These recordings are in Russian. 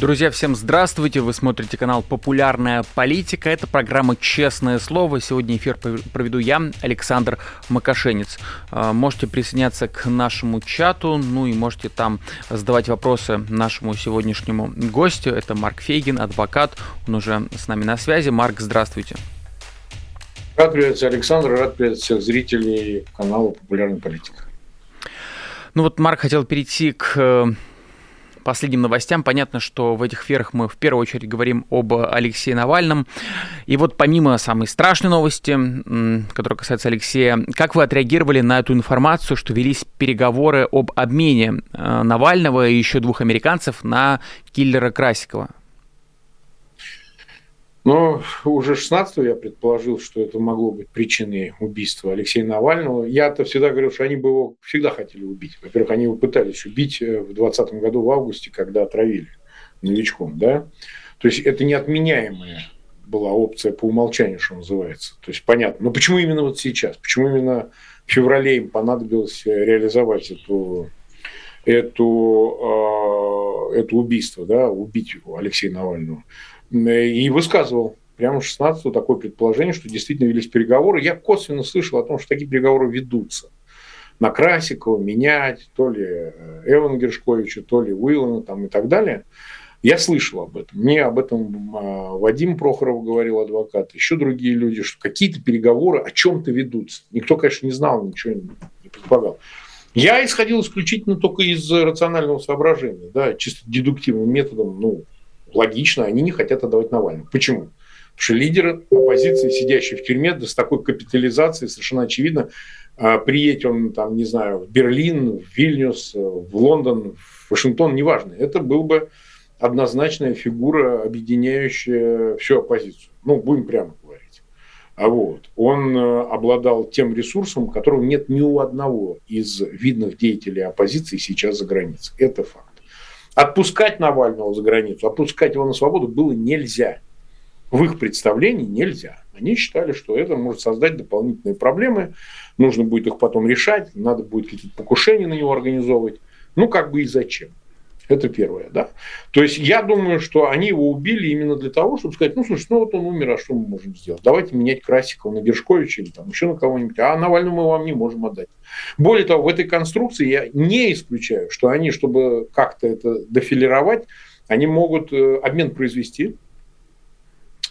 Друзья, всем здравствуйте! Вы смотрите канал «Популярная политика». Это программа «Честное слово». Сегодня эфир проведу я, Александр Макашенец. А, можете присоединяться к нашему чату, ну и можете там задавать вопросы нашему сегодняшнему гостю. Это Марк Фейгин, адвокат. Он уже с нами на связи. Марк, здравствуйте. Рад приветствовать Александр, рад приветствовать всех зрителей канала «Популярная политика». Ну вот Марк хотел перейти к э, последним новостям. Понятно, что в этих эфирах мы в первую очередь говорим об Алексее Навальном. И вот помимо самой страшной новости, которая касается Алексея, как вы отреагировали на эту информацию, что велись переговоры об обмене э, Навального и еще двух американцев на киллера Красикова? Но уже 16 я предположил, что это могло быть причиной убийства Алексея Навального. Я-то всегда говорил, что они бы его всегда хотели убить. Во-первых, они его пытались убить э, в 2020 году в августе, когда отравили новичком. Да? То есть это неотменяемая была опция по умолчанию, что называется. То есть понятно. Но почему именно вот сейчас? Почему именно в феврале им понадобилось реализовать эту, эту, э, это убийство, да, убить Алексея Навального? И высказывал прямо 16 такое предположение, что действительно велись переговоры. Я косвенно слышал о том, что такие переговоры ведутся. На Красикова менять, то ли э, Эвана Гершковича, то ли Уиллана там, и так далее. Я слышал об этом. Мне об этом а, Вадим Прохоров говорил, адвокат, еще другие люди, что какие-то переговоры о чем-то ведутся. Никто, конечно, не знал, ничего не предполагал. Я исходил исключительно только из рационального соображения, да, чисто дедуктивным методом, ну, логично, они не хотят отдавать Навальному. Почему? Потому что лидеры оппозиции, сидящие в тюрьме, да, с такой капитализацией, совершенно очевидно, а, приедет он, там, не знаю, в Берлин, в Вильнюс, в Лондон, в Вашингтон, неважно. Это был бы однозначная фигура, объединяющая всю оппозицию. Ну, будем прямо говорить. А вот он э, обладал тем ресурсом, которого нет ни у одного из видных деятелей оппозиции сейчас за границей. Это факт. Отпускать Навального за границу, отпускать его на свободу было нельзя. В их представлении нельзя. Они считали, что это может создать дополнительные проблемы, нужно будет их потом решать, надо будет какие-то покушения на него организовывать. Ну, как бы и зачем. Это первое, да. То есть я думаю, что они его убили именно для того, чтобы сказать, ну, слушай, ну вот он умер, а что мы можем сделать? Давайте менять Красикова на Гершковича или там еще на кого-нибудь. А Навального мы вам не можем отдать. Более того, в этой конструкции я не исключаю, что они, чтобы как-то это дофилировать, они могут э, обмен произвести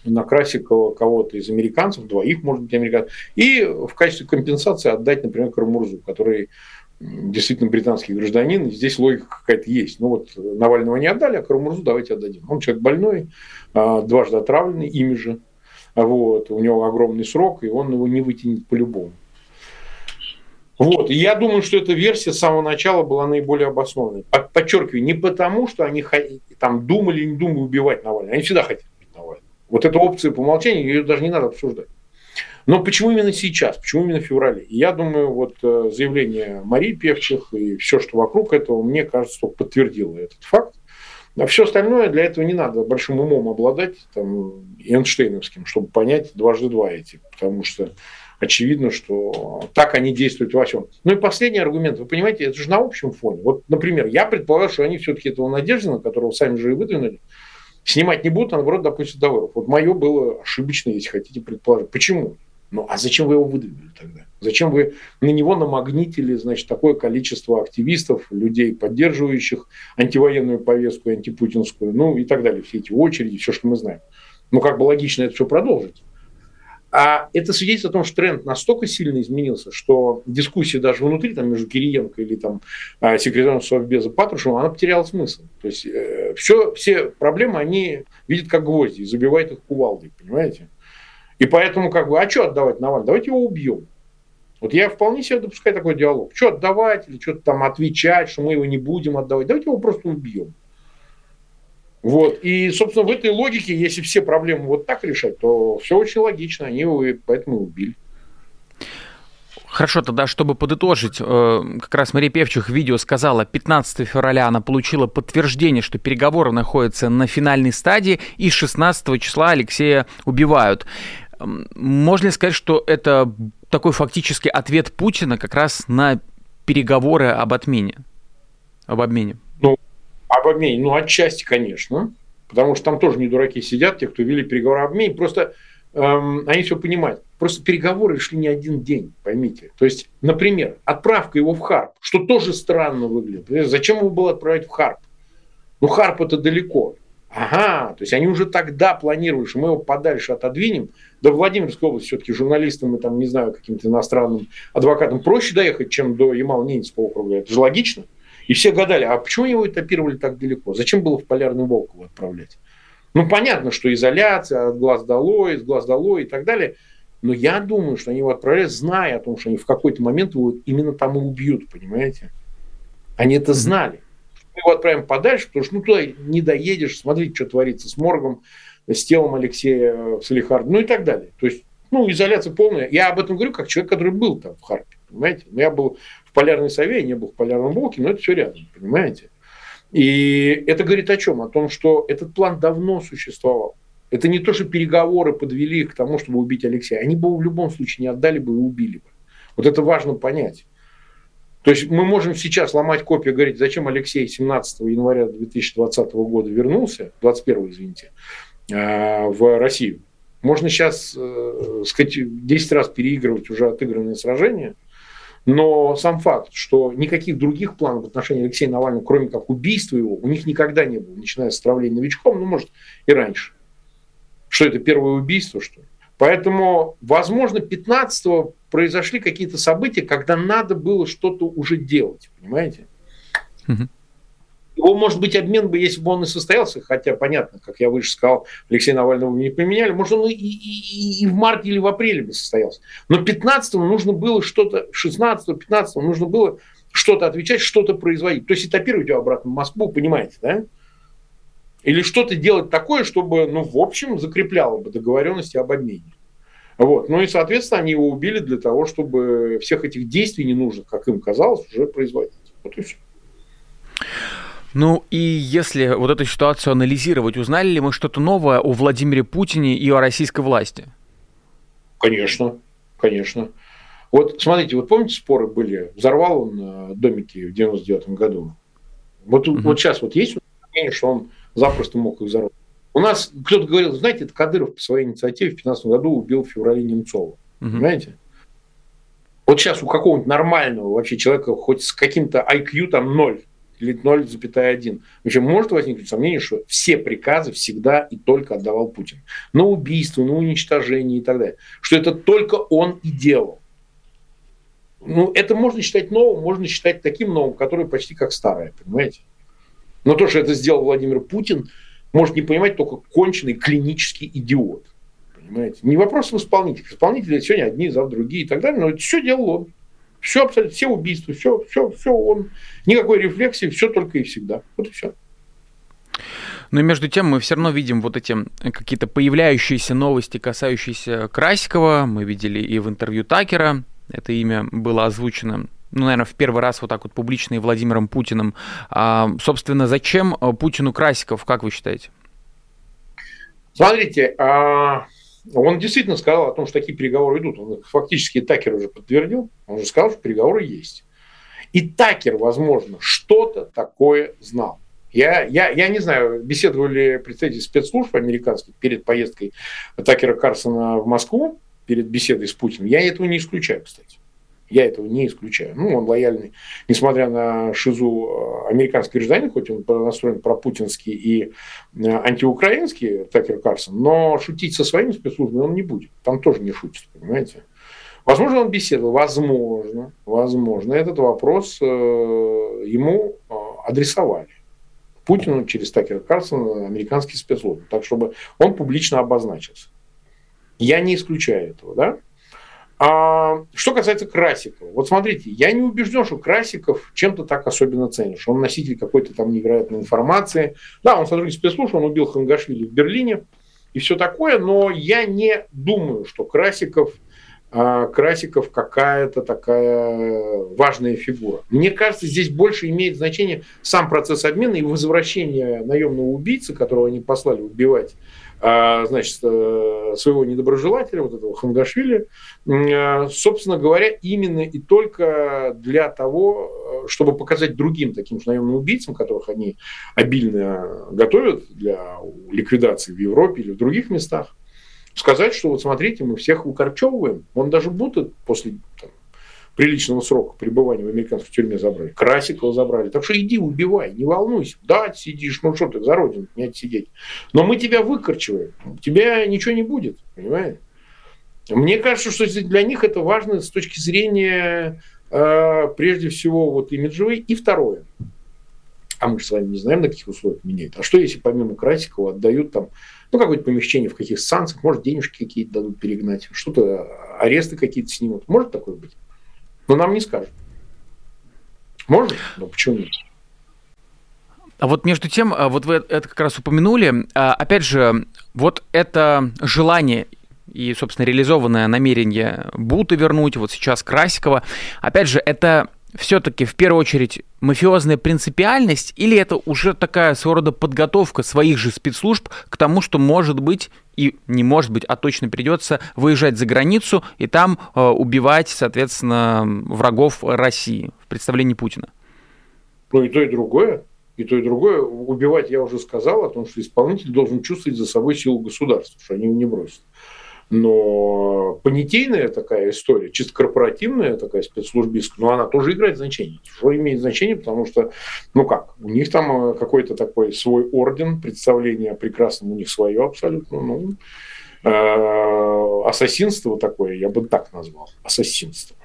на Красикова кого-то из американцев, двоих, может быть, американцев, и в качестве компенсации отдать, например, Кармурзу, который действительно британский гражданин, здесь логика какая-то есть. Ну вот Навального не отдали, а Карамурзу давайте отдадим. Он человек больной, а, дважды отравленный ими же. Вот, у него огромный срок, и он его не вытянет по-любому. Вот. И я думаю, что эта версия с самого начала была наиболее обоснованной. Подчеркиваю, не потому, что они там думали, не думали убивать Навального. Они всегда хотели убить Навального. Вот эта опция по умолчанию, ее даже не надо обсуждать. Но почему именно сейчас? Почему именно в феврале? Я думаю, вот э, заявление Марии Певчих и все, что вокруг этого, мне кажется, подтвердило этот факт. А все остальное для этого не надо большим умом обладать, там, Эйнштейновским, чтобы понять дважды два эти. Потому что очевидно, что так они действуют во всем. Ну и последний аргумент. Вы понимаете, это же на общем фоне. Вот, например, я предполагаю, что они все-таки этого Надеждина, которого сами же и выдвинули, снимать не будут, а наоборот допустят до. Вот мое было ошибочно, если хотите предположить. Почему? Ну, а зачем вы его выдвинули тогда? Зачем вы на него намагнитили, значит, такое количество активистов, людей, поддерживающих антивоенную повестку, антипутинскую, ну и так далее, все эти очереди, все, что мы знаем. Ну, как бы логично это все продолжить. А это свидетельствует о том, что тренд настолько сильно изменился, что дискуссия даже внутри, там, между Кириенко или там, а, секретарем Совбеза Патрушевым, она потеряла смысл. То есть э, все, все проблемы они видят как гвозди и забивают их кувалдой, понимаете? И поэтому, как бы, а что отдавать Навальному? Давайте его убьем. Вот я вполне себе допускаю такой диалог. Что отдавать или что-то там отвечать, что мы его не будем отдавать. Давайте его просто убьем. Вот. И, собственно, в этой логике, если все проблемы вот так решать, то все очень логично. Они его поэтому убили. Хорошо, тогда, чтобы подытожить, э, как раз Мария Певчих в видео сказала, 15 февраля она получила подтверждение, что переговоры находятся на финальной стадии, и 16 числа Алексея убивают. Можно ли сказать, что это такой фактически ответ Путина как раз на переговоры об отмене, об обмене? Ну, об обмене, ну, отчасти, конечно, потому что там тоже не дураки сидят, те, кто вели переговоры об обмене, просто эм, они все понимают. Просто переговоры шли не один день, поймите. То есть, например, отправка его в Харп, что тоже странно выглядит. Зачем его было отправить в Харп? Ну, Харп это далеко. Ага, то есть они уже тогда планировали, что мы его подальше отодвинем. До Владимирской области все-таки журналистам и там, не знаю, каким-то иностранным адвокатам проще доехать, чем до Ямал-Ненецкого округа. Это же логично. И все гадали, а почему его этапировали так далеко? Зачем было в Полярный Волк его отправлять? Ну, понятно, что изоляция, от глаз долой, из глаз долой и так далее. Но я думаю, что они его отправляют, зная о том, что они в какой-то момент его именно там и убьют, понимаете? Они это знали его отправим подальше, потому что ну, туда не доедешь, смотрите, что творится с моргом, с телом Алексея в Салихарде, ну и так далее. То есть, ну, изоляция полная. Я об этом говорю как человек, который был там в Харпе, понимаете? Но я был в Полярной Сове, я не был в Полярном Волке, но это все рядом, понимаете? И это говорит о чем? О том, что этот план давно существовал. Это не то, что переговоры подвели их к тому, чтобы убить Алексея. Они бы в любом случае не отдали бы и убили бы. Вот это важно понять. То есть мы можем сейчас ломать копию и говорить, зачем Алексей 17 января 2020 года вернулся, 21 извините, э, в Россию. Можно сейчас, э, сказать, 10 раз переигрывать уже отыгранные сражения, но сам факт, что никаких других планов в отношении Алексея Навального, кроме как убийства его, у них никогда не было, начиная с отравления новичком, ну, может, и раньше. Что это, первое убийство, что ли? Поэтому, возможно, 15 произошли какие-то события, когда надо было что-то уже делать, понимаете? Угу. Его, может быть, обмен бы, если бы он и состоялся, хотя, понятно, как я выше сказал, Алексея Навального не поменяли, может, он и, и, и в марте или в апреле бы состоялся. Но 15-го нужно было что-то, 16-го, 15-го нужно было что-то отвечать, что-то производить. То есть этапировать его обратно в Москву, понимаете, да? Или что-то делать такое, чтобы, ну, в общем, закрепляло бы договоренности об обмене. Вот. Ну и, соответственно, они его убили для того, чтобы всех этих действий ненужных, как им казалось, уже производить. Вот и все. Ну и если вот эту ситуацию анализировать, узнали ли мы что-то новое о Владимире Путине и о российской власти? Конечно, конечно. Вот смотрите, вот помните споры были? Взорвал он э, домики в 99 году. Вот, угу. вот сейчас вот есть мнение, что он запросто мог их взорвать. У нас кто-то говорил, знаете, это Кадыров по своей инициативе в 2015 году убил в феврале Немцова. Угу. Понимаете? Вот сейчас у какого-нибудь нормального вообще человека хоть с каким-то IQ там 0 или 0,1. Вообще может возникнуть сомнение, что все приказы всегда и только отдавал Путин. На убийство, на уничтожение и так далее. Что это только он и делал. Ну, это можно считать новым, можно считать таким новым, который почти как старое, понимаете? Но то, что это сделал Владимир Путин, может не понимать только конченый клинический идиот. Понимаете? Не вопрос в исполнителях. Исполнители сегодня одни, завтра другие и так далее, но это все делал он. Все абсолютно, все убийства, все, все, все он. Никакой рефлексии, все только и всегда. Вот и все. Но между тем мы все равно видим вот эти какие-то появляющиеся новости, касающиеся Красикова. Мы видели и в интервью Такера это имя было озвучено ну, наверное, в первый раз вот так вот публично и Владимиром Путиным. А, собственно, зачем э, Путину Красиков, как вы считаете? Смотрите, а, он действительно сказал о том, что такие переговоры идут. Он фактически Такер уже подтвердил. Он уже сказал, что переговоры есть. И Такер, возможно, что-то такое знал. Я, я, я не знаю, беседовали представители спецслужб американских перед поездкой Такера Карсона в Москву, перед беседой с Путиным. Я этого не исключаю, кстати. Я этого не исключаю. Ну, он лояльный, несмотря на шизу э, американский гражданин, хоть он настроен пропутинский и э, антиукраинский, Такер Карсон, но шутить со своими спецслужбами он не будет. Там тоже не шутит, понимаете? Возможно, он беседовал, возможно, возможно, этот вопрос э, ему адресовали. Путину через Такера Карсона американский спецслужбы, так чтобы он публично обозначился. Я не исключаю этого, да? А, что касается Красикова. Вот смотрите, я не убежден, что Красиков чем-то так особенно ценишь. Он носитель какой-то там невероятной информации. Да, он сотрудник спецслужб, он убил Хангашвили в Берлине и все такое, но я не думаю, что Красиков а Красиков какая-то такая важная фигура. Мне кажется, здесь больше имеет значение сам процесс обмена и возвращение наемного убийцы, которого они послали убивать значит, э, своего недоброжелателя, вот этого Хангашвили, э, собственно говоря, именно и только для того, э, чтобы показать другим таким же наемным убийцам, которых они обильно готовят для ликвидации в Европе или в других местах, сказать, что вот смотрите, мы всех укорчевываем, он даже будет после там, приличного срока пребывания в американской тюрьме забрали. Красикова забрали. Так что иди убивай, не волнуйся. Да, сидишь, ну что ты за родину не сидеть. Но мы тебя выкорчиваем. Тебя ничего не будет, понимаешь? Мне кажется, что для них это важно с точки зрения, э, прежде всего, вот имиджевой. И второе. А мы же с вами не знаем, на каких условиях меняют. А что, если помимо Красикова отдают там ну, какое-то помещение в каких-то станциях, может, денежки какие-то дадут перегнать, что-то, аресты какие-то снимут. Может такое быть? Но нам не скажут. Может? Но почему нет? А вот между тем, а, вот вы это как раз упомянули, а, опять же, вот это желание и, собственно, реализованное намерение Бута вернуть, вот сейчас Красикова, опять же, это все-таки в первую очередь мафиозная принципиальность или это уже такая своего рода подготовка своих же спецслужб к тому, что может быть и не может быть, а точно придется выезжать за границу и там э, убивать, соответственно, врагов России в представлении Путина? Ну и то, и другое. И то, и другое. Убивать я уже сказал о том, что исполнитель должен чувствовать за собой силу государства, что они его не бросят. Но понятийная такая история, чисто корпоративная такая спецслужбистская, но она тоже играет значение. Что имеет значение, потому что, ну как, у них там э, какой-то такой свой орден, представление о прекрасном у них свое абсолютно, ну, э, ассасинство такое, я бы так назвал, ассасинство.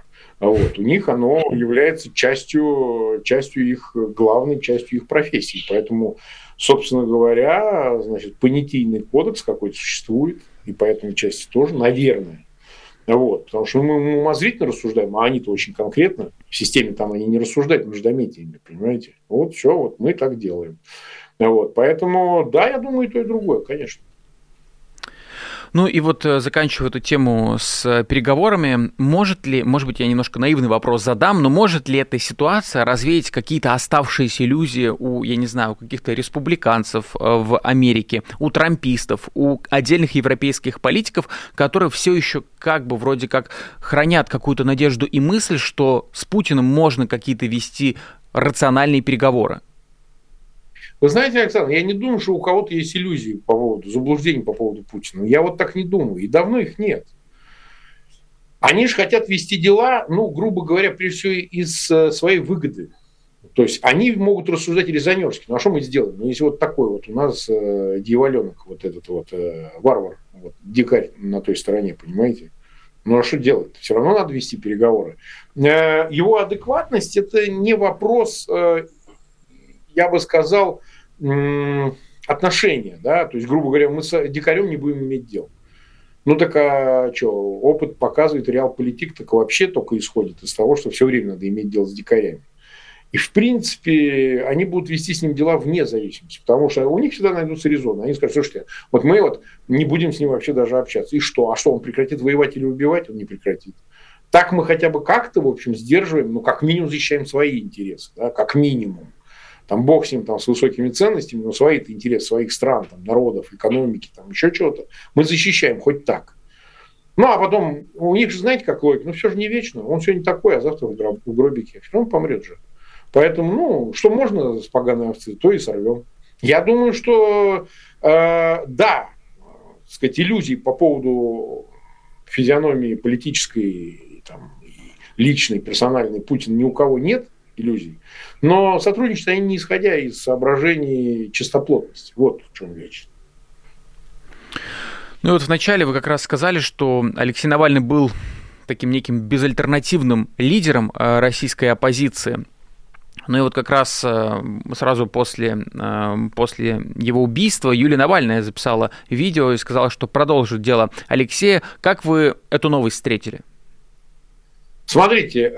Вот. У них оно является частью, частью их, главной частью их профессии. Поэтому, собственно говоря, значит, понятийный кодекс какой-то существует, и по этой части тоже, наверное. Вот, потому что мы умозрительно рассуждаем, а они-то очень конкретно, в системе там они не рассуждают междометиями, понимаете? Вот все, вот мы так делаем. Вот, поэтому, да, я думаю, и то, и другое, конечно. Ну и вот э, заканчивая эту тему с э, переговорами, может ли, может быть, я немножко наивный вопрос задам, но может ли эта ситуация развеять какие-то оставшиеся иллюзии у, я не знаю, у каких-то республиканцев э, в Америке, у трампистов, у отдельных европейских политиков, которые все еще как бы вроде как хранят какую-то надежду и мысль, что с Путиным можно какие-то вести рациональные переговоры? Вы знаете, Александр, я не думаю, что у кого-то есть иллюзии по поводу, заблуждений по поводу Путина. Я вот так не думаю. И давно их нет. Они же хотят вести дела, ну, грубо говоря, прежде всего из э, своей выгоды. То есть они могут рассуждать резонерски. Ну а что мы сделаем? Ну, если вот такой вот у нас э, дьяволенок, вот этот вот э, варвар, вот, дикарь на той стороне, понимаете? Ну а что делать? Все равно надо вести переговоры. Э, его адекватность это не вопрос, э, я бы сказал, отношения, да, то есть, грубо говоря, мы с дикарем не будем иметь дел. Ну так а что, опыт показывает, реал-политик так вообще только исходит из того, что все время надо иметь дело с дикарями. И, в принципе, они будут вести с ним дела вне зависимости, потому что у них всегда найдутся резоны. Они скажут, слушайте, вот мы вот не будем с ним вообще даже общаться. И что? А что, он прекратит воевать или убивать? Он не прекратит. Так мы хотя бы как-то, в общем, сдерживаем, ну, как минимум защищаем свои интересы, да, как минимум. Там бог с ним там, с высокими ценностями, но свои интересы своих стран, там, народов, экономики, там, еще чего-то, мы защищаем хоть так. Ну, а потом, у них же, знаете, как логика, ну, все же не вечно. Он сегодня такой, а завтра в, гроб, гробике. Все равно помрет же. Поэтому, ну, что можно с поганой овцы, то и сорвем. Я думаю, что, э, да, сказать, иллюзий по поводу физиономии политической, там, личной, персональной Путина ни у кого нет иллюзий. Но сотрудничают они не исходя из соображений чистоплотности. Вот в чем речь. Ну и вот вначале вы как раз сказали, что Алексей Навальный был таким неким безальтернативным лидером э, российской оппозиции. Ну и вот как раз э, сразу после, э, после его убийства Юлия Навальная записала видео и сказала, что продолжит дело Алексея. Как вы эту новость встретили? Смотрите,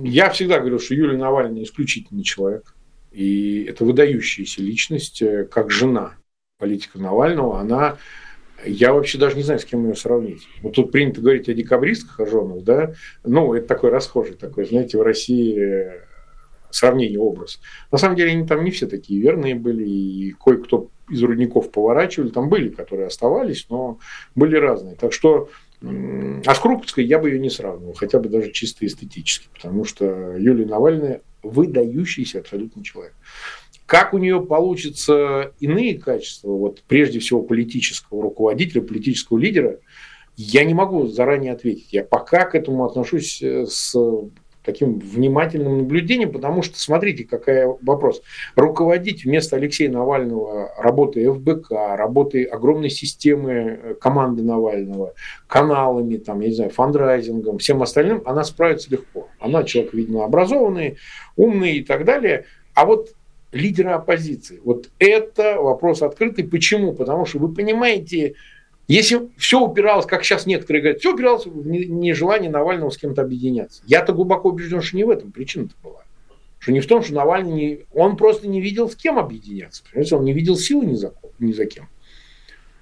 я всегда говорю, что Юлия Навальная исключительный человек. И это выдающаяся личность, э, как жена политика Навального. Она я вообще даже не знаю, с кем ее сравнить. Вот тут принято говорить о декабристах, о женах, да, ну, это такой расхожий такой, знаете, в России сравнение, образ. На самом деле они там не все такие верные были, и кое-кто из рудников поворачивали, там были, которые оставались, но были разные. Так что а с Крупской я бы ее не сравнивал, хотя бы даже чисто эстетически, потому что Юлия Навальная выдающийся абсолютно человек. Как у нее получится иные качества, вот прежде всего политического руководителя, политического лидера, я не могу заранее ответить. Я пока к этому отношусь э, с таким внимательным наблюдением, потому что, смотрите, какой вопрос. Руководить вместо Алексея Навального работой ФБК, работой огромной системы э, команды Навального, каналами, там, я не знаю, фандрайзингом, всем остальным, она справится легко. Она человек, видно, образованный, умный и так далее. А вот лидера оппозиции, вот это вопрос открытый. Почему? Потому что вы понимаете, если все упиралось, как сейчас некоторые говорят, все упиралось в нежелание Навального с кем-то объединяться. Я-то глубоко убежден, что не в этом причина-то была. Что не в том, что Навальный, не, он просто не видел, с кем объединяться. Понимаете? Он не видел силы ни за, ни за кем.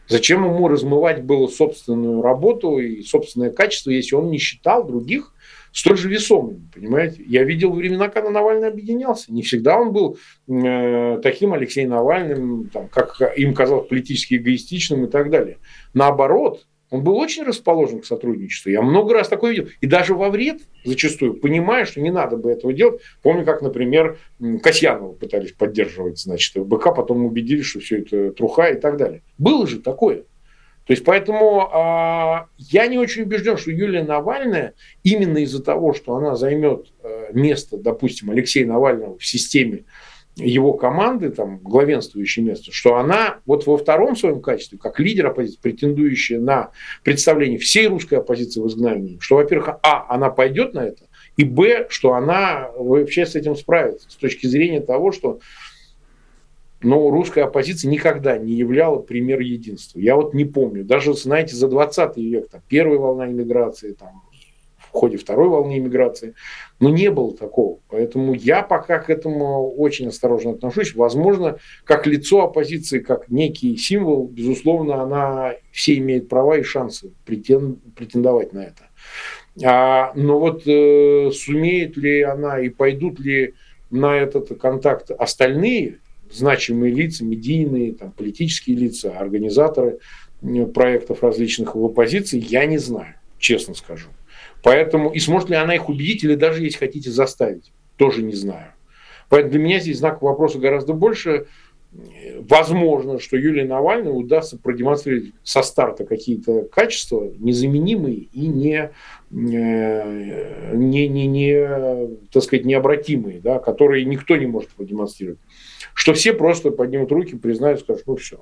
Зачем ему размывать было собственную работу и собственное качество, если он не считал других столь же весомыми, понимаете? Я видел времена, когда Навальный объединялся. Не всегда он был э, таким Алексеем Навальным, там, как им казалось, политически эгоистичным и так далее. Наоборот, он был очень расположен к сотрудничеству. Я много раз такое видел. И даже во вред зачастую, понимая, что не надо бы этого делать. Помню, как, например, Касьянова пытались поддерживать, значит, БК, потом убедились, что все это труха и так далее. Было же такое. То есть поэтому э, я не очень убежден, что Юлия Навальная именно из-за того, что она займет э, место, допустим, Алексея Навального в системе его команды, там, главенствующее место, что она вот во втором своем качестве, как лидер оппозиции, претендующая на представление всей русской оппозиции в изгнании, что, во-первых, а, она пойдет на это, и б, что она вообще с этим справится с точки зрения того, что но русская оппозиция никогда не являла пример единства. Я вот не помню, даже, знаете, за 20 век, там, первая волна иммиграции, там, в ходе второй волны иммиграции, но не было такого. Поэтому я пока к этому очень осторожно отношусь. Возможно, как лицо оппозиции, как некий символ, безусловно, она все имеет права и шансы претендовать на это. А, но вот э, сумеет ли она и пойдут ли на этот контакт остальные, значимые лица, медийные, там, политические лица, организаторы э, проектов различных в оппозиции, я не знаю, честно скажу. Поэтому, и сможет ли она их убедить, или даже, если хотите, заставить, тоже не знаю. Поэтому для меня здесь знак вопроса гораздо больше. Возможно, что Юлии Навальной удастся продемонстрировать со старта какие-то качества незаменимые и не, э, не, не, не, так сказать, необратимые, да, которые никто не может продемонстрировать что все просто поднимут руки, признают, скажут, ну все,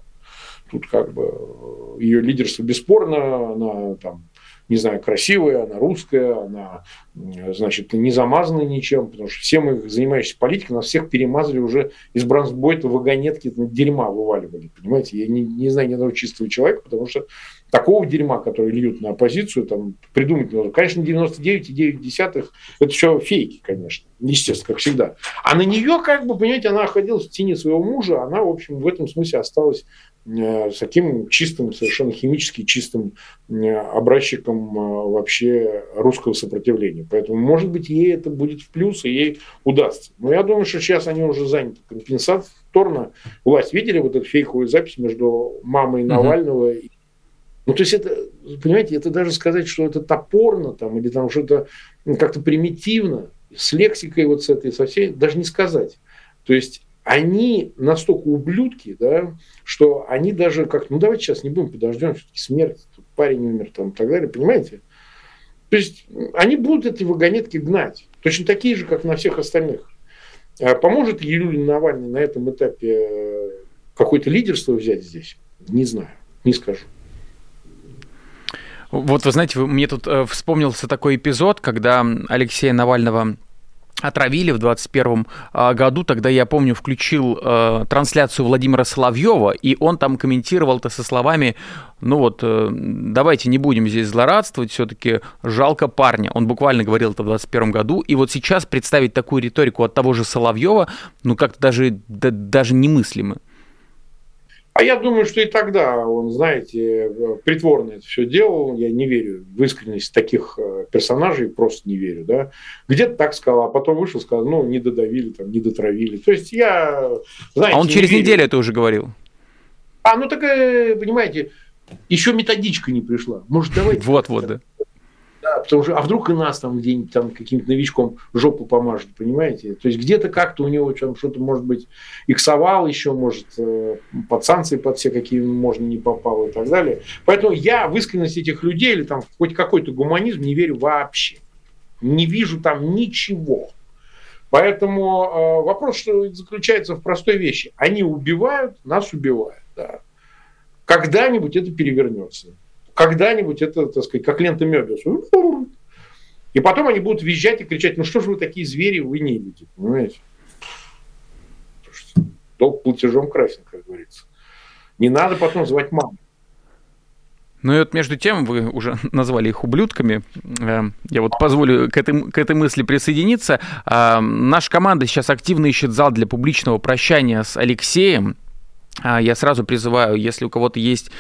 тут как бы э, ее лидерство бесспорно, она там не знаю, красивая, она русская, она, значит, не замазана ничем, потому что все мы, занимающиеся политикой, нас всех перемазали уже из бронзбойта вагонетки дерьма вываливали, понимаете? Я не, не знаю ни одного чистого человека, потому что такого дерьма, который льют на оппозицию, там, придумать нужно. Конечно, 99,9 это все фейки, конечно, естественно, как всегда. А на нее, как бы, понимаете, она находилась в тени своего мужа, она, в общем, в этом смысле осталась э, таким чистым, совершенно химически чистым э, образчиком э, вообще русского сопротивления. Поэтому, может быть, ей это будет в плюс, и ей удастся. Но я думаю, что сейчас они уже заняты компенсаторно. Власть видели вот эту фейковую запись между мамой Навального и ну, то есть это, понимаете, это даже сказать, что это топорно там, или там что-то как-то примитивно, с лексикой вот с этой, со всей, даже не сказать. То есть они настолько ублюдки, да, что они даже как, ну давайте сейчас не будем, подождем, все-таки смерть, парень умер там и так далее, понимаете? То есть они будут эти вагонетки гнать, точно такие же, как на всех остальных. А поможет Юлия Навальный на этом этапе э, какое-то лидерство взять здесь? Не знаю, не скажу. Вот вы знаете, мне тут э, вспомнился такой эпизод, когда Алексея Навального отравили в 21 а, году, тогда я помню, включил э, трансляцию Владимира Соловьева, и он там комментировал это со словами, ну вот, э, давайте не будем здесь злорадствовать, все-таки жалко парня. Он буквально говорил это в 21 году, и вот сейчас представить такую риторику от того же Соловьева, ну как-то даже, да, даже немыслимо. А я думаю, что и тогда он, знаете, притворно это все делал. Я не верю в искренность таких э, персонажей, просто не верю. Да? Где-то так сказал, а потом вышел, сказал, ну, не додавили, там, не дотравили. То есть я, знаете... А он через верю. неделю это уже говорил? А, ну так, э, понимаете, еще методичка не пришла. Может, давайте... Вот, вот, да. Потому что, а вдруг и нас там где-нибудь там каким-то новичком жопу помажет, понимаете? То есть где-то как-то у него там что-то, может быть, иксовал еще, может, э, под санкции под все, какие можно не попал и так далее. Поэтому я в искренность этих людей или там хоть какой-то гуманизм не верю вообще. Не вижу там ничего. Поэтому э, вопрос что заключается в простой вещи. Они убивают, нас убивают. Да. Когда-нибудь это перевернется когда-нибудь это, так сказать, как лента Мебиуса. И потом они будут визжать и кричать, ну что же вы такие звери, вы не люди, понимаете? Долг платежом красен, как говорится. Не надо потом звать маму. Ну и вот между тем, вы уже назвали их ублюдками. Э, я вот позволю к этой, к этой мысли присоединиться. А, наша команда сейчас активно ищет зал для публичного прощания с Алексеем. А, я сразу призываю, если у кого-то есть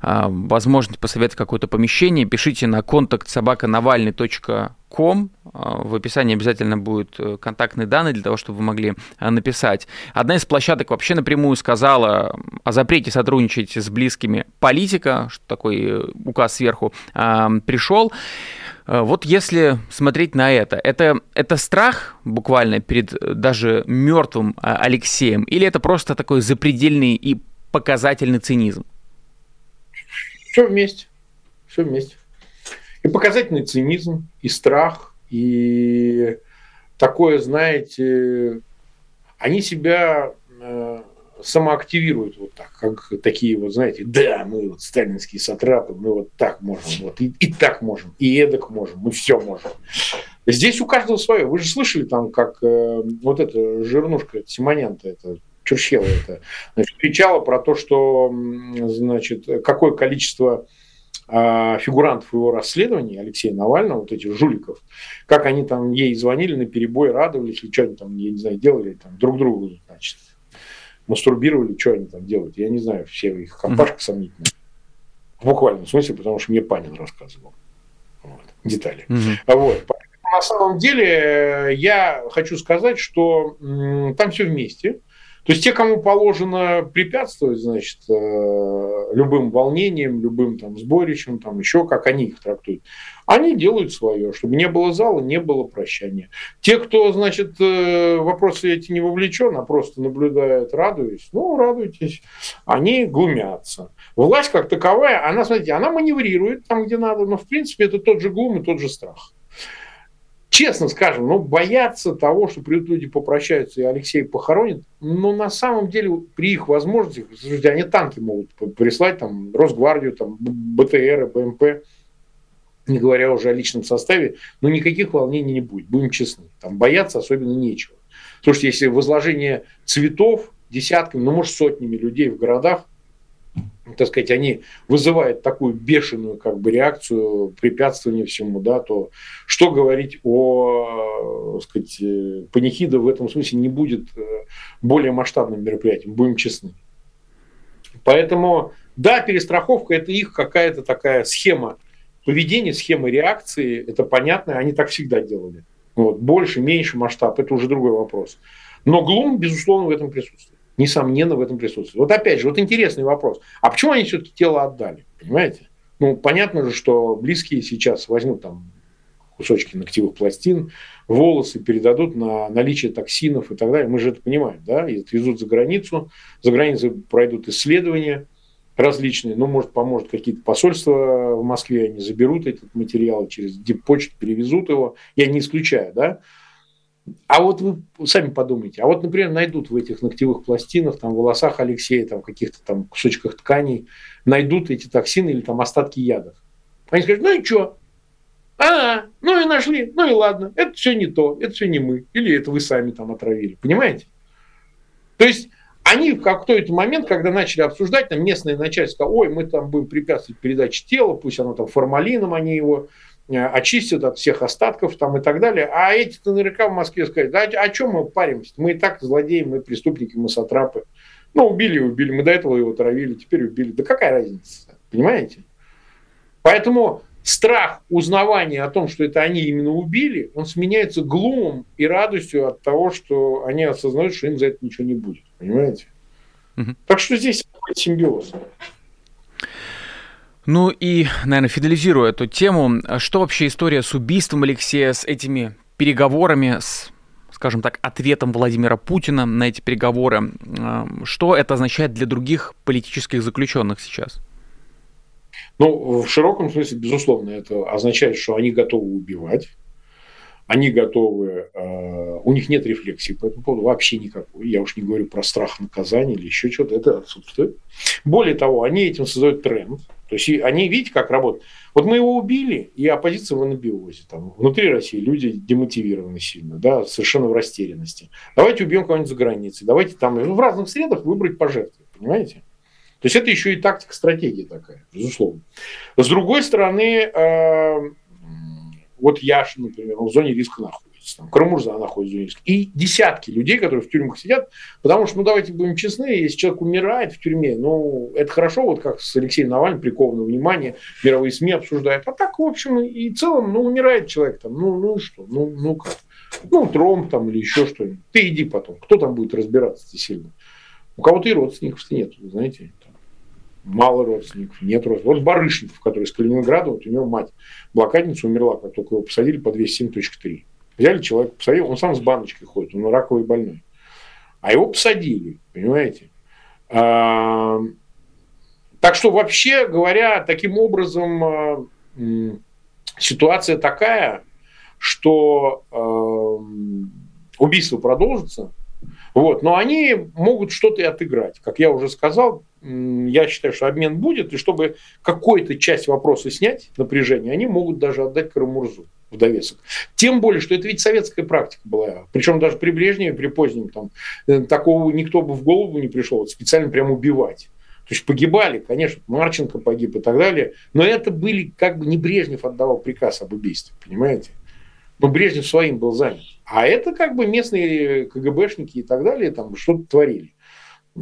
а, возможность посоветовать какое-то помещение, пишите на контакт собаканавальный.ком. А, в описании обязательно будут э, контактные данные для того, чтобы вы могли написать. Одна из площадок вообще напрямую сказала о запрете сотрудничать с близкими политика, что такой э, указ сверху пришел. Э, вот если смотреть на это, это, это страх буквально перед э, даже мертвым э, Алексеем, или это просто такой запредельный и показательный цинизм? Все вместе. Все вместе. И показательный цинизм, и страх, и такое, знаете, они себя самоактивируют вот так, как такие вот, знаете, да, мы вот сталинские сатрапы, мы вот так можем, вот и, и так можем, и эдак можем, мы все можем. Здесь у каждого свое. Вы же слышали там, как э, вот эта жирнушка, Симонянта, это Черщела, это, значит, кричала про то, что, значит, какое количество э, фигурантов его расследования Алексея Навального, вот этих жуликов, как они там ей звонили на перебой, радовались, или что они там, я не знаю, делали там друг другу, значит, мастурбировали, что они там делают. Я не знаю, все их компашка mm-hmm. сомнительная. В буквальном смысле, потому что мне Панин рассказывал вот, детали. Mm-hmm. Вот. На самом деле, э, я хочу сказать, что там все вместе. То есть те, кому положено препятствовать, значит, э, любым волнениям, любым там сборищам, там еще как они их трактуют, они делают свое, чтобы не было зала, не было прощания. Те, кто, значит, э, вопросы эти не вовлечен, а просто наблюдает, радуясь, ну, радуйтесь, они глумятся. Власть как таковая, она, смотрите, она маневрирует там, где надо, но, в принципе, это тот же глум и тот же страх честно скажем, ну, бояться того, что придут люди попрощаются и Алексей похоронит, но на самом деле при их возможностях, слушайте, они танки могут прислать, там, Росгвардию, там, БТР, БМП, не говоря уже о личном составе, но никаких волнений не будет, будем честны. Там бояться особенно нечего. Слушайте, если возложение цветов десятками, ну, может, сотнями людей в городах, так сказать, они вызывают такую бешеную как бы реакцию, препятствование всему, да, то что говорить о, так сказать, панихида в этом смысле не будет э, более масштабным мероприятием, будем честны. Поэтому, да, перестраховка – это их какая-то такая схема поведения, схема реакции, это понятно, они так всегда делали. Вот, больше, меньше масштаб – это уже другой вопрос. Но Глум, безусловно, в этом присутствует несомненно, в этом присутствует. Вот опять же, вот интересный вопрос. А почему они все-таки тело отдали? Понимаете? Ну, понятно же, что близкие сейчас возьмут там кусочки ногтевых пластин, волосы передадут на наличие токсинов и так далее. Мы же это понимаем, да? И отвезут за границу. За границей пройдут исследования различные. Ну, может, поможет какие-то посольства в Москве, они заберут этот материал через диппочту, перевезут его. Я не исключаю, да? А вот вы сами подумайте, а вот, например, найдут в этих ногтевых пластинах, там, волосах Алексея, там, каких-то там кусочках тканей, найдут эти токсины или там остатки ядов. Они скажут, ну и что? А, ну и нашли, ну и ладно, это все не то, это все не мы, или это вы сами там отравили, понимаете? То есть они в какой-то момент, когда начали обсуждать, там местное начальство, ой, мы там будем препятствовать передаче тела, пусть оно там формалином, они его Э, очистят от всех остатков там и так далее. А эти наверняка в Москве сказать, да, о чем мы паримся? Мы и так злодеи, мы преступники, мы сатрапы. Ну, убили и убили. Мы до этого его травили, теперь убили. Да какая разница? Понимаете? Поэтому страх узнавания о том, что это они именно убили, он сменяется глумом и радостью от того, что они осознают, что им за это ничего не будет. Понимаете? Угу. Так что здесь симбиоз. Ну и, наверное, финализируя эту тему, что вообще история с убийством Алексея, с этими переговорами, с, скажем так, ответом Владимира Путина на эти переговоры, что это означает для других политических заключенных сейчас? Ну, в широком смысле, безусловно, это означает, что они готовы убивать, они готовы, э, у них нет рефлексии по этому поводу, вообще никакой. Я уж не говорю про страх наказания или еще что-то, это отсутствует. Более того, они этим создают тренд. То есть они, видите, как работают. Вот мы его убили, и оппозиция в анабиозе. Там, внутри России люди демотивированы сильно, да, совершенно в растерянности. Давайте убьем кого-нибудь за границей, давайте там ну, в разных средах выбрать пожертвовать, понимаете? То есть это еще и тактика, стратегия такая, безусловно. С другой стороны, э, вот Яш, например, в зоне риска находится, там, Карамурза находится в риска. И десятки людей, которые в тюрьмах сидят, потому что, ну давайте будем честны, если человек умирает в тюрьме, ну это хорошо, вот как с Алексеем Навальным, приковано внимание, мировые СМИ обсуждают. А так, в общем, и в целом, ну умирает человек там, ну, ну что, ну, ну как? Ну, тромб там или еще что-нибудь. Ты иди потом. Кто там будет разбираться сильно? У кого-то и родственников-то нет, знаете мало родственников, нет родственников. Вот Барышников, который из Калининграда, вот у него мать блокадница умерла, как только его посадили по 207.3. Взяли человека, посадили, он сам с баночкой ходит, он раковый больной. А его посадили, понимаете? А, так что вообще говоря, таким образом а, ситуация такая, что а, убийство продолжится, вот, но они могут что-то и отыграть. Как я уже сказал, я считаю, что обмен будет, и чтобы какую-то часть вопроса снять, напряжение, они могут даже отдать Карамурзу в довесок. Тем более, что это ведь советская практика была. Причем даже при Брежневе, при позднем, там, э, такого никто бы в голову не пришел, вот специально прям убивать. То есть погибали, конечно, Марченко погиб и так далее, но это были, как бы не Брежнев отдавал приказ об убийстве, понимаете? Но Брежнев своим был занят. А это как бы местные КГБшники и так далее там что-то творили.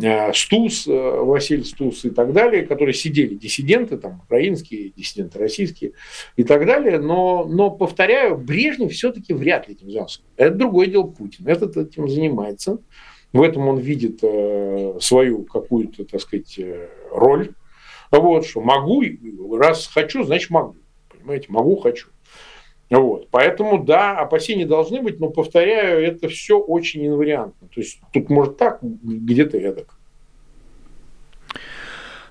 Э, Стус, э, Василий Стус и так далее, которые сидели, диссиденты, там, украинские, диссиденты российские и так далее. Но, но повторяю, Брежнев все-таки вряд ли этим занялся. Это другое дело Путин. Этот этим занимается. В этом он видит э, свою какую-то, так сказать, роль. Вот, что могу, раз хочу, значит могу. Понимаете, могу, хочу. Вот. Поэтому, да, опасения должны быть, но, повторяю, это все очень инвариантно. То есть тут может так, где-то эдак.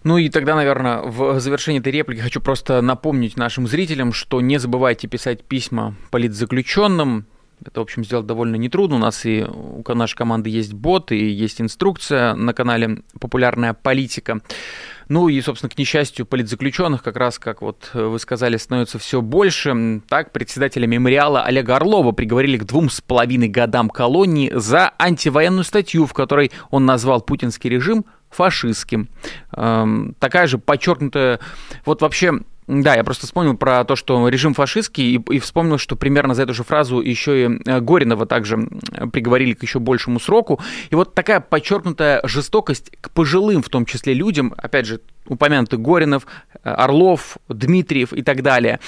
Ну и тогда, наверное, в завершении этой реплики хочу просто напомнить нашим зрителям, что не забывайте писать письма политзаключенным. Это, в общем, сделать довольно нетрудно. У нас и у нашей команды есть бот, и есть инструкция на канале «Популярная политика». Ну и, собственно, к несчастью, политзаключенных, как раз, как вот вы сказали, становится все больше. Так, председателя мемориала Олега Орлова приговорили к двум с половиной годам колонии за антивоенную статью, в которой он назвал путинский режим фашистским. Эм, такая же подчеркнутая, вот вообще да, я просто вспомнил про то, что режим фашистский, и, и вспомнил, что примерно за эту же фразу еще и э, Горинова также приговорили к еще большему сроку. И вот такая подчеркнутая жестокость к пожилым, в том числе людям, опять же, упомянутый Горинов, э, Орлов, Дмитриев и так далее,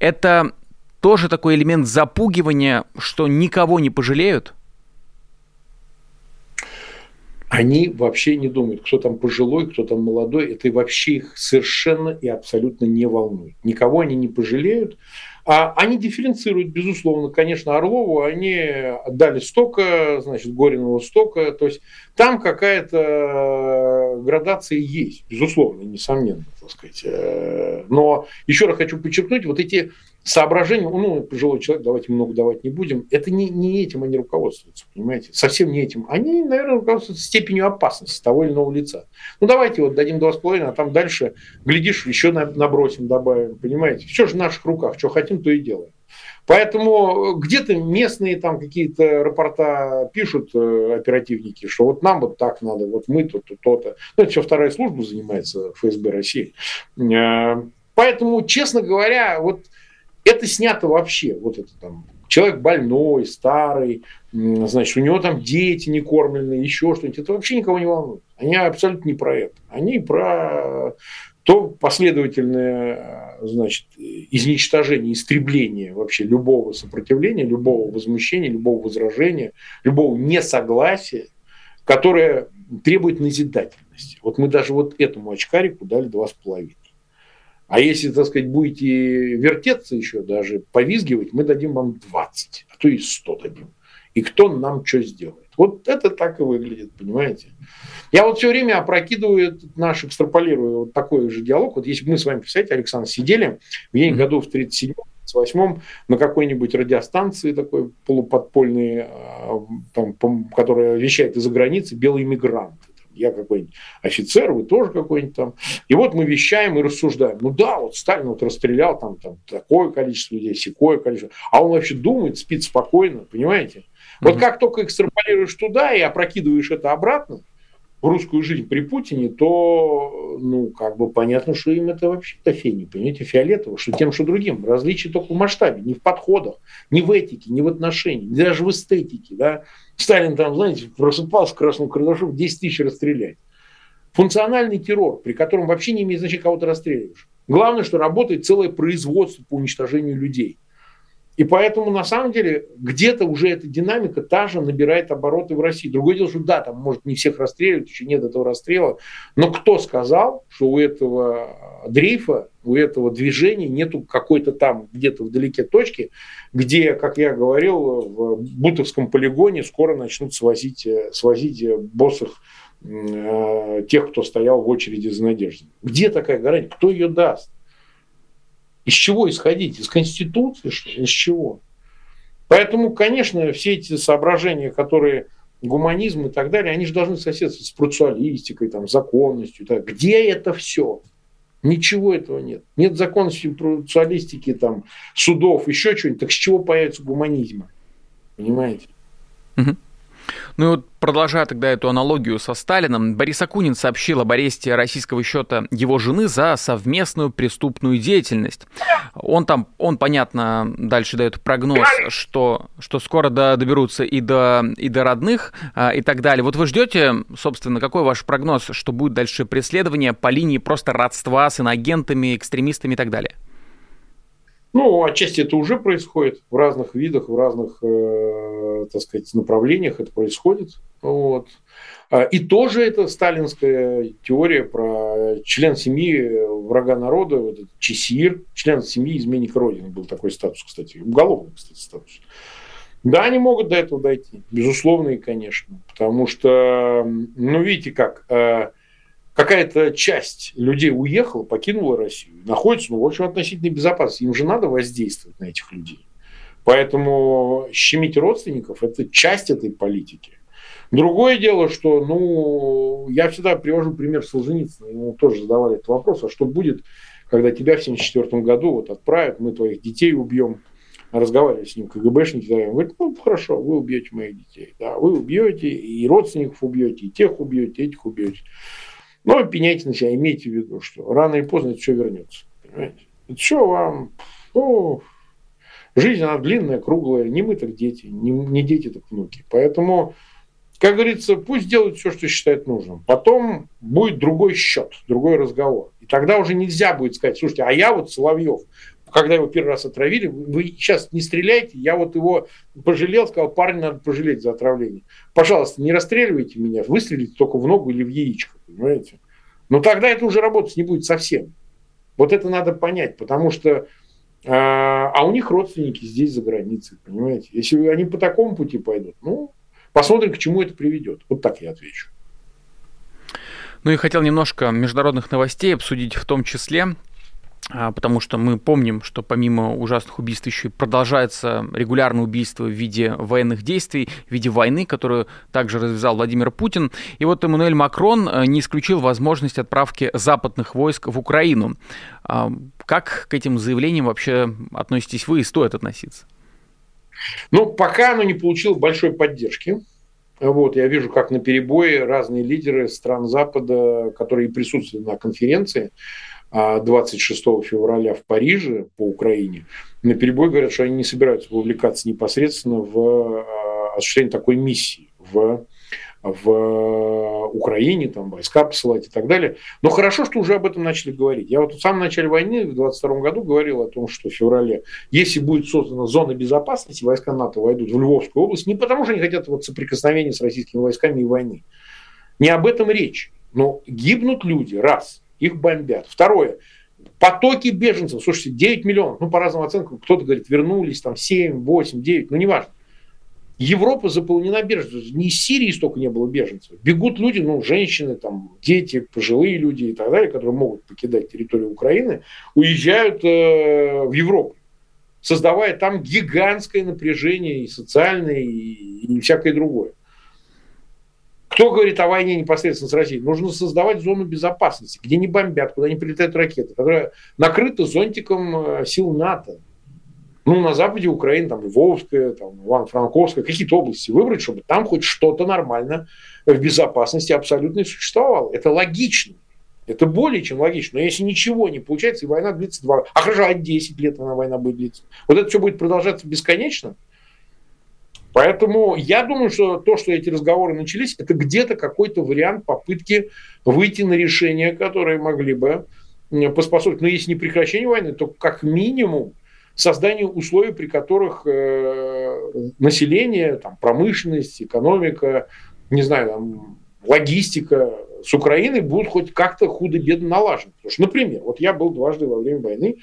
это тоже такой элемент запугивания, что никого не пожалеют, они вообще не думают, кто там пожилой, кто там молодой. Это вообще их совершенно и абсолютно не волнует. Никого они не пожалеют. А они дифференцируют, безусловно. Конечно, Орлову они отдали столько, значит, Горинову столько. То есть там какая-то градация есть, безусловно, несомненно, так сказать. Э, но еще раз хочу подчеркнуть, вот эти соображение, ну, пожилой человек, давайте много давать не будем, это не, не этим они руководствуются, понимаете? Совсем не этим. Они, наверное, руководствуются степенью опасности того или иного лица. Ну, давайте вот дадим два с половиной, а там дальше, глядишь, еще набросим, добавим, понимаете? Все же в наших руках, что хотим, то и делаем. Поэтому где-то местные там какие-то рапорта пишут э, оперативники, что вот нам вот так надо, вот мы тут, то-то. Ну, это все вторая служба занимается ФСБ России. Э, поэтому, честно говоря, вот это снято вообще, вот это там человек больной, старый, значит, у него там дети не кормленные, еще что-нибудь. Это вообще никого не волнует. Они абсолютно не про это. Они про то последовательное значит, изничтожение, истребление вообще любого сопротивления, любого возмущения, любого возражения, любого несогласия, которое требует назидательности. Вот мы даже вот этому очкарику дали два с половиной. А если, так сказать, будете вертеться еще, даже повизгивать, мы дадим вам 20, а то и 100 дадим. И кто нам что сделает. Вот это так и выглядит, понимаете? Я вот все время опрокидываю наш, экстраполирую вот такой же диалог. Вот если бы мы с вами, представляете, Александр, сидели в день году в 37 1938 на какой-нибудь радиостанции такой полуподпольной, а, там, которая вещает из-за границы, белый мигрант я какой-нибудь офицер, вы тоже какой-нибудь там. И вот мы вещаем и рассуждаем. Ну да, вот Сталин вот расстрелял там, там такое количество людей, секое количество. А он вообще думает, спит спокойно, понимаете? Вот как только экстраполируешь туда и опрокидываешь это обратно, в русскую жизнь при Путине, то, ну, как бы понятно, что им это вообще-то фени, понимаете, фиолетово, что тем, что другим. Различие только в масштабе, не в подходах, не в этике, не в отношении, даже в эстетике, да. Сталин там, знаете, просыпался в красном карандашом 10 тысяч расстрелять. Функциональный террор, при котором вообще не имеет значения, кого то расстреливаешь. Главное, что работает целое производство по уничтожению людей. И поэтому, на самом деле, где-то уже эта динамика та же набирает обороты в России. Другое дело, что да, там, может, не всех расстреливают, еще нет этого расстрела. Но кто сказал, что у этого дрейфа, у этого движения нету какой-то там где-то вдалеке точки, где, как я говорил, в Бутовском полигоне скоро начнут свозить, свозить боссов э, тех, кто стоял в очереди за надеждой. Где такая гарантия? Кто ее даст? Из чего исходить? Из Конституции? Что? Из чего? Поэтому, конечно, все эти соображения, которые гуманизм и так далее, они же должны соседствовать с процессуалистикой, там, законностью. Так. Где это все? Ничего этого нет. Нет законности процессуалистики, там, судов, еще чего-нибудь. Так с чего появится гуманизм? Понимаете? Угу. Ну и вот продолжая тогда эту аналогию со Сталином, Борис Акунин сообщил об аресте российского счета его жены за совместную преступную деятельность. Он там, он, понятно, дальше дает прогноз, что, что скоро до, доберутся и до, и до родных а, и так далее. Вот вы ждете, собственно, какой ваш прогноз, что будет дальше преследование по линии просто родства с иноагентами, экстремистами и так далее? Ну, отчасти это уже происходит в разных видах, в разных, э, так сказать, направлениях это происходит. Вот. А, и тоже это сталинская теория про член семьи врага народа, вот этот чесир, член семьи изменник Родины, был такой статус, кстати, уголовный, кстати, статус. Да, они могут до этого дойти, безусловно и конечно, потому что, ну, видите как, э, какая-то часть людей уехала, покинула Россию, находится ну, в общем относительной безопасности. Им же надо воздействовать на этих людей. Поэтому щемить родственников – это часть этой политики. Другое дело, что, ну, я всегда привожу пример Солженицына, ему тоже задавали этот вопрос, а что будет, когда тебя в 1974 году вот отправят, мы твоих детей убьем, разговаривали с ним КГБшники, он говорит, ну, хорошо, вы убьете моих детей, да, вы убьете, и родственников убьете, и тех убьете, и этих убьете. Но пеняйте на себя, имейте в виду, что рано или поздно это все вернется. Понимаете? Это все вам... Ну, жизнь, она длинная, круглая. Не мы, так дети. Не, не дети, так внуки. Поэтому, как говорится, пусть делают все, что считают нужным. Потом будет другой счет, другой разговор. И тогда уже нельзя будет сказать, слушайте, а я вот Соловьев, когда его первый раз отравили, вы сейчас не стреляйте, я вот его пожалел, сказал, парень, надо пожалеть за отравление. Пожалуйста, не расстреливайте меня, выстрелите только в ногу или в яичко, понимаете? Но тогда это уже работать не будет совсем. Вот это надо понять, потому что а, а у них родственники здесь за границей, понимаете? Если они по такому пути пойдут, ну, посмотрим, к чему это приведет. Вот так я отвечу. Ну и хотел немножко международных новостей обсудить в том числе. А, потому что мы помним, что помимо ужасных убийств еще и продолжается регулярное убийство в виде военных действий, в виде войны, которую также развязал Владимир Путин. И вот Эммануэль Макрон э, не исключил возможность отправки западных войск в Украину. А, как к этим заявлениям вообще относитесь вы и стоит относиться? Ну, пока оно не получило большой поддержки. Вот, я вижу, как на перебои разные лидеры стран Запада, которые присутствовали на конференции, 26 февраля в Париже по Украине, на перебой говорят, что они не собираются вовлекаться непосредственно в осуществление такой миссии в в Украине, там войска посылать и так далее. Но хорошо, что уже об этом начали говорить. Я вот в самом начале войны, в 22 году, говорил о том, что в феврале, если будет создана зона безопасности, войска НАТО войдут в Львовскую область, не потому что они хотят вот соприкосновения с российскими войсками и войны. Не об этом речь. Но гибнут люди, раз, их бомбят. Второе, потоки беженцев, слушайте, 9 миллионов, ну, по разным оценкам, кто-то говорит, вернулись, там, 7, 8, 9, ну, неважно. Европа заполнена беженцами. Ни из Сирии столько не было беженцев. Бегут люди, ну, женщины, там, дети, пожилые люди и так далее, которые могут покидать территорию Украины, уезжают э, в Европу, создавая там гигантское напряжение и социальное, и, и всякое другое. Кто говорит о войне непосредственно с Россией? Нужно создавать зону безопасности, где не бомбят, куда не прилетают ракеты, которая накрыта зонтиком э, сил НАТО. Ну, на западе Украины, там, Львовская, там, Иван-Франковская, какие-то области выбрать, чтобы там хоть что-то нормально в безопасности абсолютно существовало. Это логично. Это более чем логично. Но если ничего не получается, и война длится два... А хорошо, а 10 лет она война будет длиться. Вот это все будет продолжаться бесконечно. Поэтому я думаю, что то, что эти разговоры начались, это где-то какой-то вариант попытки выйти на решения, которые могли бы поспособствовать. Но если не прекращение войны, то как минимум созданию условий, при которых э, население, там, промышленность, экономика, не знаю, там, логистика с Украиной будут хоть как-то худо-бедно налажены. Потому что, например, вот я был дважды во время войны,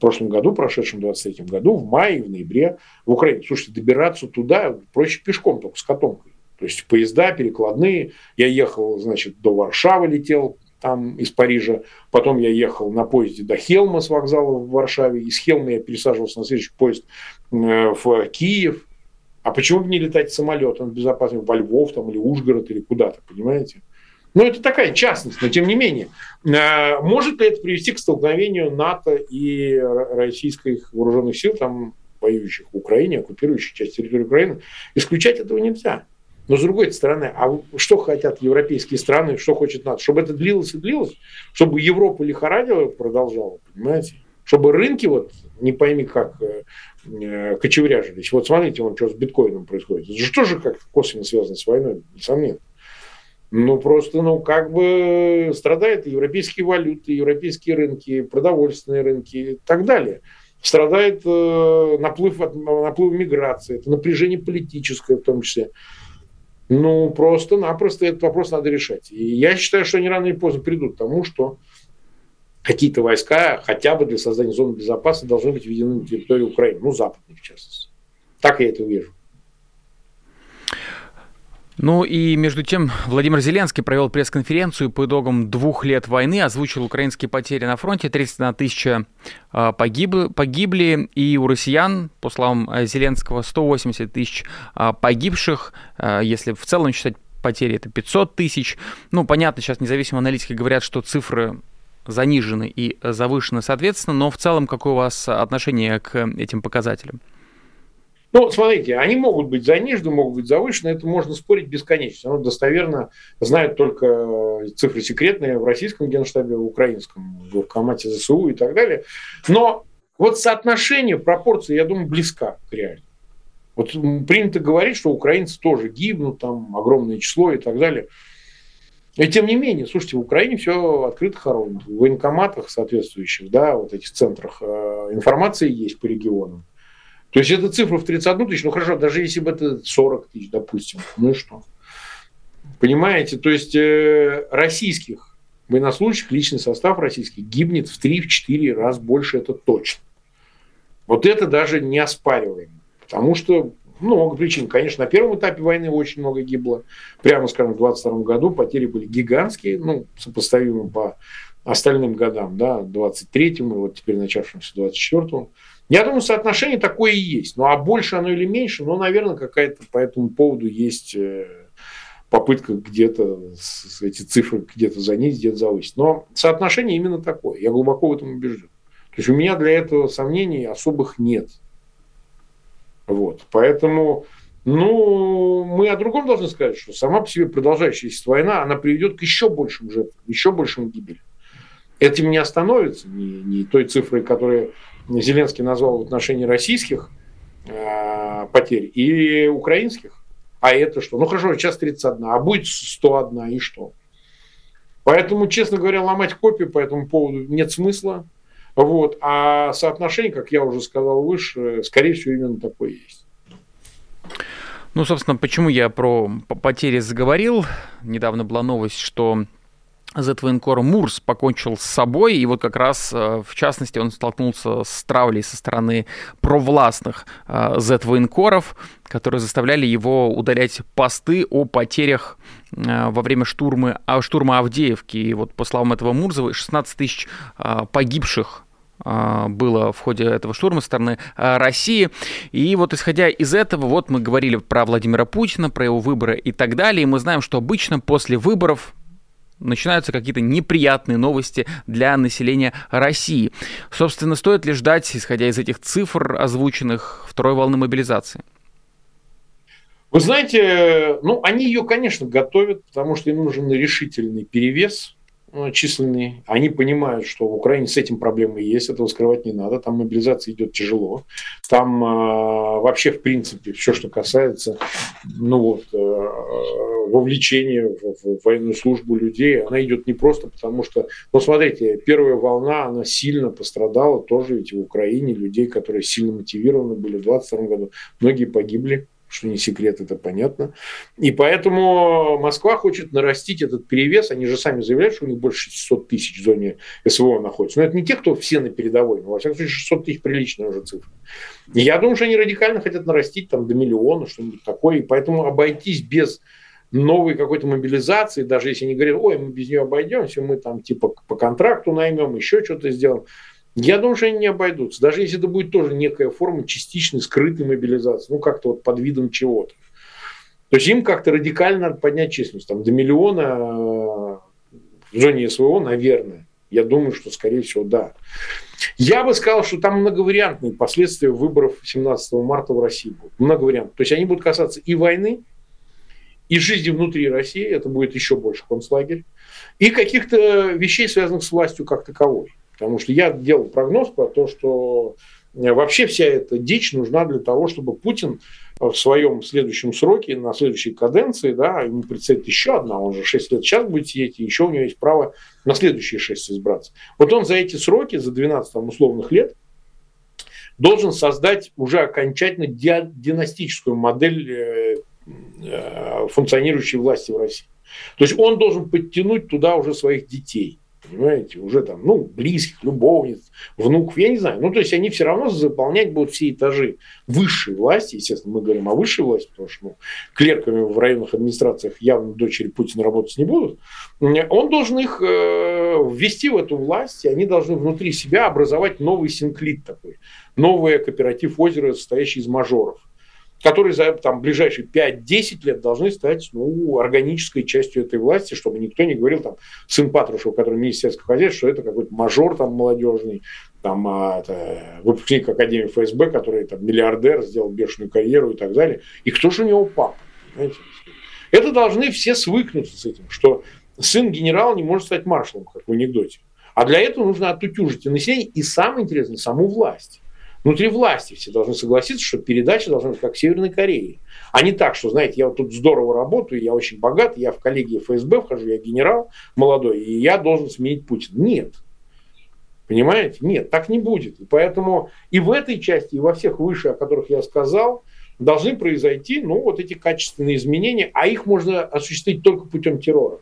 в прошлом году, прошедшем 23 году, в мае и в ноябре в Украине. Слушайте, добираться туда проще пешком, только с котомкой. То есть поезда перекладные. Я ехал, значит, до Варшавы летел, там из Парижа. Потом я ехал на поезде до Хелма с вокзала в Варшаве. Из Хелма я пересаживался на следующий поезд э, в Киев. А почему бы не летать самолетом безопасно во Львов там, или Ужгород или куда-то, понимаете? Ну, это такая частность, но тем не менее. Э, может ли это привести к столкновению НАТО и российских вооруженных сил, там, воюющих в Украине, оккупирующих часть территории Украины? Исключать этого нельзя. Но с другой стороны, а что хотят европейские страны, что хочет НАТО? Чтобы это длилось и длилось? Чтобы Европа лихорадила продолжала, понимаете? Чтобы рынки вот не пойми как э, э кочевряжились. Вот смотрите, вот что с биткоином происходит. Это же как косвенно связано с войной, несомненно. Ну, просто, ну, как бы страдают европейские валюты, европейские рынки, продовольственные рынки и так далее. Страдает э, наплыв, наплыв миграции, это напряжение политическое в том числе. Ну, просто-напросто этот вопрос надо решать. И я считаю, что они рано или поздно придут к тому, что какие-то войска хотя бы для создания зоны безопасности должны быть введены на территорию Украины, ну, западной в частности. Так я это вижу. Ну и между тем Владимир Зеленский провел пресс-конференцию по итогам двух лет войны, озвучил украинские потери на фронте, 31 тысяча а, погибли, погибли, и у россиян, по словам э, Зеленского, 180 тысяч а, погибших, а, если в целом считать потери, это 500 тысяч. Ну, понятно, сейчас независимые аналитики говорят, что цифры занижены и завышены соответственно, но в целом какое у вас отношение к этим показателям? Ну, смотрите, они могут быть занижены, могут быть завышены, это можно спорить бесконечно. Оно достоверно знают только цифры секретные в российском генштабе, в украинском, в Комате ЗСУ и так далее. Но вот соотношение, пропорция, я думаю, близка к реальному. Вот принято говорить, что украинцы тоже гибнут, там огромное число и так далее. И тем не менее, слушайте, в Украине все открыто хоронено. В военкоматах соответствующих, да, вот этих центрах э, информации есть по регионам. То есть это цифра в 31 тысячу, ну хорошо, даже если бы это 40 тысяч, допустим, ну и что? Понимаете, то есть э, российских военнослужащих, личный состав российский гибнет в 3-4 раз больше, это точно. Вот это даже не оспариваемо. Потому что ну, много причин. Конечно, на первом этапе войны очень много гибло. Прямо, скажем, в 22 году потери были гигантские, ну, сопоставимы по остальным годам, да, 23-му, и вот теперь начавшемуся 24-му. Я думаю, соотношение такое и есть. Ну, а больше оно или меньше, ну, наверное, какая-то по этому поводу есть э, попытка где-то эти цифры где-то занизить, где-то завысить. Но соотношение именно такое. Я глубоко в этом убежден. То есть у меня для этого сомнений особых нет. Вот. Поэтому, ну, мы о другом должны сказать, что сама по себе продолжающаяся война, она приведет к еще большим жертвам, еще большим гибелям. Этим не остановится ни, ни той цифрой, которую Зеленский назвал в отношении российских э, потерь и украинских. А это что? Ну хорошо, сейчас 31, а будет 101, и что? Поэтому, честно говоря, ломать копии по этому поводу нет смысла. Вот. А соотношение, как я уже сказал выше, скорее всего, именно такое есть. Ну, собственно, почему я про потери заговорил? Недавно была новость, что Z-военкор Мурс покончил с собой, и вот как раз, э, в частности, он столкнулся с травлей со стороны провластных Z-военкоров, э, которые заставляли его удалять посты о потерях э, во время штурма, штурма Авдеевки. И вот по словам этого Мурзова, 16 тысяч погибших было в ходе этого штурма со стороны России. И вот исходя из этого, вот мы говорили про Владимира Путина, про его выборы и так далее. И мы знаем, что обычно после выборов начинаются какие-то неприятные новости для населения России. Собственно, стоит ли ждать, исходя из этих цифр озвученных, второй волны мобилизации? Вы знаете, ну, они ее, конечно, готовят, потому что им нужен решительный перевес Э, численные, они понимают, что в Украине с этим проблемы есть, этого скрывать не надо, там мобилизация идет тяжело, там э, вообще, в принципе, все, что касается ну вот, э, вовлечения в, в военную службу людей, она идет не просто потому, что, ну, смотрите, первая волна, она сильно пострадала тоже ведь в Украине, людей, которые сильно мотивированы были в 2022 году, многие погибли, что не секрет, это понятно. И поэтому Москва хочет нарастить этот перевес. Они же сами заявляют, что у них больше 600 тысяч в зоне СВО находится. Но это не те, кто все на передовой. Но, во всяком случае, 600 тысяч приличная уже цифра. И я думаю, что они радикально хотят нарастить там до миллиона, что-нибудь такое. И поэтому обойтись без новой какой-то мобилизации, даже если они говорят, ой, мы без нее обойдемся, мы там типа по контракту наймем, еще что-то сделаем. Я думаю, что они не обойдутся. Даже если это будет тоже некая форма частичной, скрытой мобилизации. Ну, как-то вот под видом чего-то. То есть им как-то радикально надо поднять численность. Там до миллиона э, в зоне СВО, наверное. Я думаю, что, скорее всего, да. Я бы сказал, что там многовариантные последствия выборов 17 марта в России будут. Много вариантов. То есть они будут касаться и войны, и жизни внутри России, это будет еще больше концлагерь, и каких-то вещей, связанных с властью как таковой. Потому что я делал прогноз про то, что э, вообще вся эта дичь нужна для того, чтобы Путин в своем следующем сроке, на следующей каденции, да, ему предстоит еще одна, он же 6 лет сейчас будет сидеть, и еще у него есть право на следующие 6 избраться. Вот он за эти сроки, за 12 там, условных лет, должен создать уже окончательно династическую модель э, э, функционирующей власти в России. То есть он должен подтянуть туда уже своих детей понимаете, уже там, ну, близких, любовниц, внуков, я не знаю. Ну, то есть они все равно заполнять будут все этажи высшей власти, естественно, мы говорим о высшей власти, потому что ну, клерками в районных администрациях явно дочери Путина работать не будут. Он должен их э, ввести в эту власть, и они должны внутри себя образовать новый синклит такой, новый кооператив озера, состоящий из мажоров которые за там, ближайшие 5-10 лет должны стать ну, органической частью этой власти, чтобы никто не говорил, там, сын Патрушева, который министр сельского хозяйства, что это какой-то мажор там молодежный, там, а, это, выпускник Академии ФСБ, который там, миллиардер, сделал бешеную карьеру и так далее. И кто же у него папа? Понимаете? Это должны все свыкнуться с этим, что сын генерала не может стать маршалом, как в анекдоте. А для этого нужно отутюжить и население, и самое интересное, саму власть внутри власти все должны согласиться, что передача должна быть как в Северной Корее. А не так, что, знаете, я вот тут здорово работаю, я очень богат, я в коллегии ФСБ вхожу, я генерал молодой, и я должен сменить Путина. Нет. Понимаете? Нет, так не будет. И поэтому и в этой части, и во всех выше, о которых я сказал, должны произойти ну, вот эти качественные изменения, а их можно осуществить только путем террора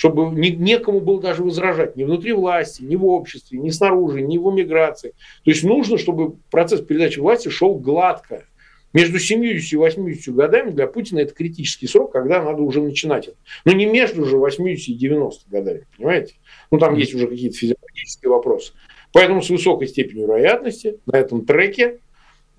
чтобы ни, некому было даже возражать ни внутри власти, ни в обществе, ни снаружи, ни в эмиграции. То есть нужно, чтобы процесс передачи власти шел гладко. Между 70 и 80 годами для Путина это критический срок, когда надо уже начинать это. Но не между уже 80 и 90 годами, понимаете? Ну, там есть уже какие-то физиологические вопросы. Поэтому с высокой степенью вероятности на этом треке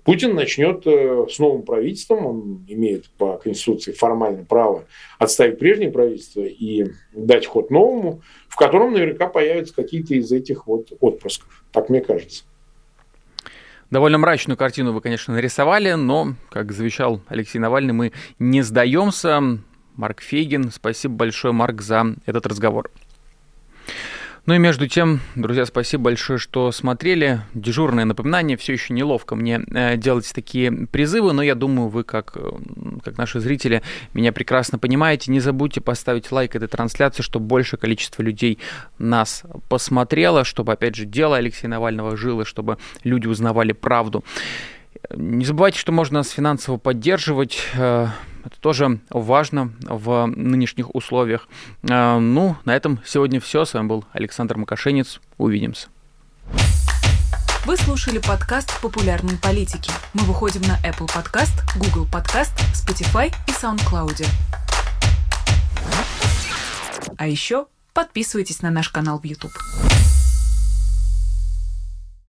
Путин начнет э, с новым правительством, он имеет по Конституции формальное право отставить прежнее правительство и дать ход новому, в котором наверняка появятся какие-то из этих вот отпрысков. Так мне кажется. Довольно мрачную картину вы, конечно, нарисовали, но, как завещал Алексей Навальный, мы не сдаемся. Марк Фейгин, спасибо большое, Марк, за этот разговор. Ну и между тем, друзья, спасибо большое, что смотрели. Дежурное напоминание. Все еще неловко мне э, делать такие призывы, но я думаю, вы, как, э, как наши зрители, меня прекрасно понимаете. Не забудьте поставить лайк этой трансляции, чтобы большее количество людей нас посмотрело, чтобы, опять же, дело Алексея Навального жило, чтобы люди узнавали правду. Не забывайте, что можно нас финансово поддерживать. Это тоже важно в нынешних условиях. Э, ну, на этом сегодня все. С вами был Александр Макашенец. Увидимся. Вы слушали подкаст «Популярные политики». Мы выходим на Apple Podcast, Google Podcast, Spotify и SoundCloud. А еще подписывайтесь на наш канал в YouTube.